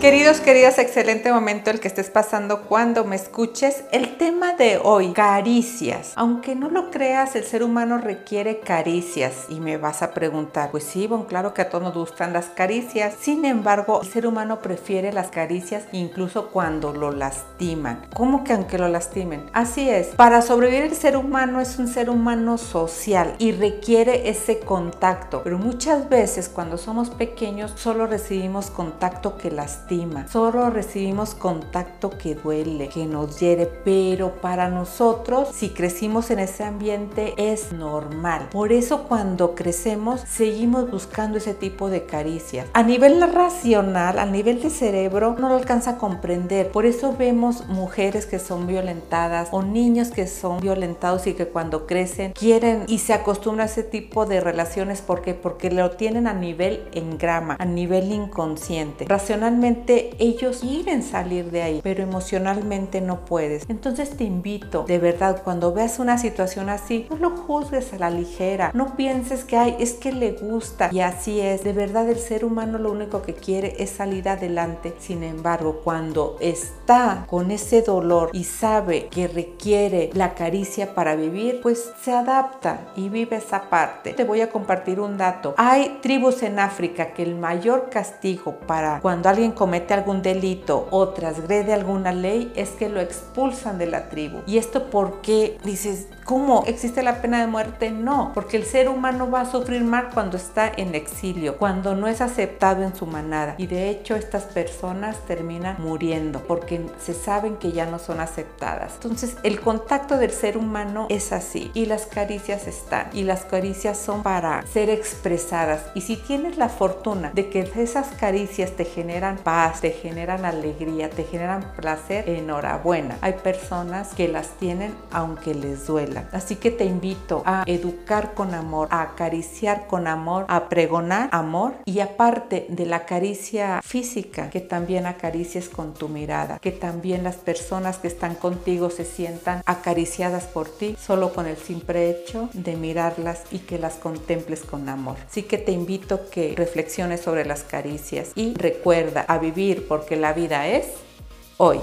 Queridos, queridas, excelente momento el que estés pasando cuando me escuches. El tema de hoy, caricias. Aunque no lo creas, el ser humano requiere caricias. Y me vas a preguntar, pues sí, bon, claro que a todos nos gustan las caricias. Sin embargo, el ser humano prefiere las caricias incluso cuando lo lastiman. ¿Cómo que aunque lo lastimen? Así es. Para sobrevivir el ser humano es un ser humano social y requiere ese contacto. Pero muchas veces cuando somos pequeños solo recibimos contacto que lastima Solo recibimos contacto que duele, que nos hiere, pero para nosotros, si crecimos en ese ambiente, es normal. Por eso cuando crecemos, seguimos buscando ese tipo de caricias. A nivel racional, a nivel de cerebro, no lo alcanza a comprender. Por eso vemos mujeres que son violentadas o niños que son violentados y que cuando crecen quieren y se acostumbran a ese tipo de relaciones. ¿Por qué? Porque lo tienen a nivel en grama, a nivel inconsciente. Racionalmente ellos quieren salir de ahí, pero emocionalmente no puedes. Entonces te invito, de verdad, cuando veas una situación así, no lo juzgues a la ligera, no pienses que hay, es que le gusta y así es. De verdad, el ser humano lo único que quiere es salir adelante. Sin embargo, cuando está con ese dolor y sabe que requiere la caricia para vivir, pues se adapta y vive esa parte. Te voy a compartir un dato. Hay tribus en África que el mayor castigo para cuando alguien comete algún delito o transgrede alguna ley es que lo expulsan de la tribu. ¿Y esto porque dices, ¿cómo? ¿Existe la pena de muerte? No, porque el ser humano va a sufrir mal cuando está en exilio, cuando no es aceptado en su manada. Y de hecho estas personas terminan muriendo porque se saben que ya no son aceptadas. Entonces el contacto del ser humano es así y las caricias están y las caricias son para ser expresadas. Y si tienes la fortuna de que esas caricias te generan te generan alegría, te generan placer, enhorabuena. Hay personas que las tienen aunque les duela. Así que te invito a educar con amor, a acariciar con amor, a pregonar amor y aparte de la caricia física, que también acaricies con tu mirada, que también las personas que están contigo se sientan acariciadas por ti solo con el simple hecho de mirarlas y que las contemples con amor. Así que te invito que reflexiones sobre las caricias y recuerda a porque la vida es hoy.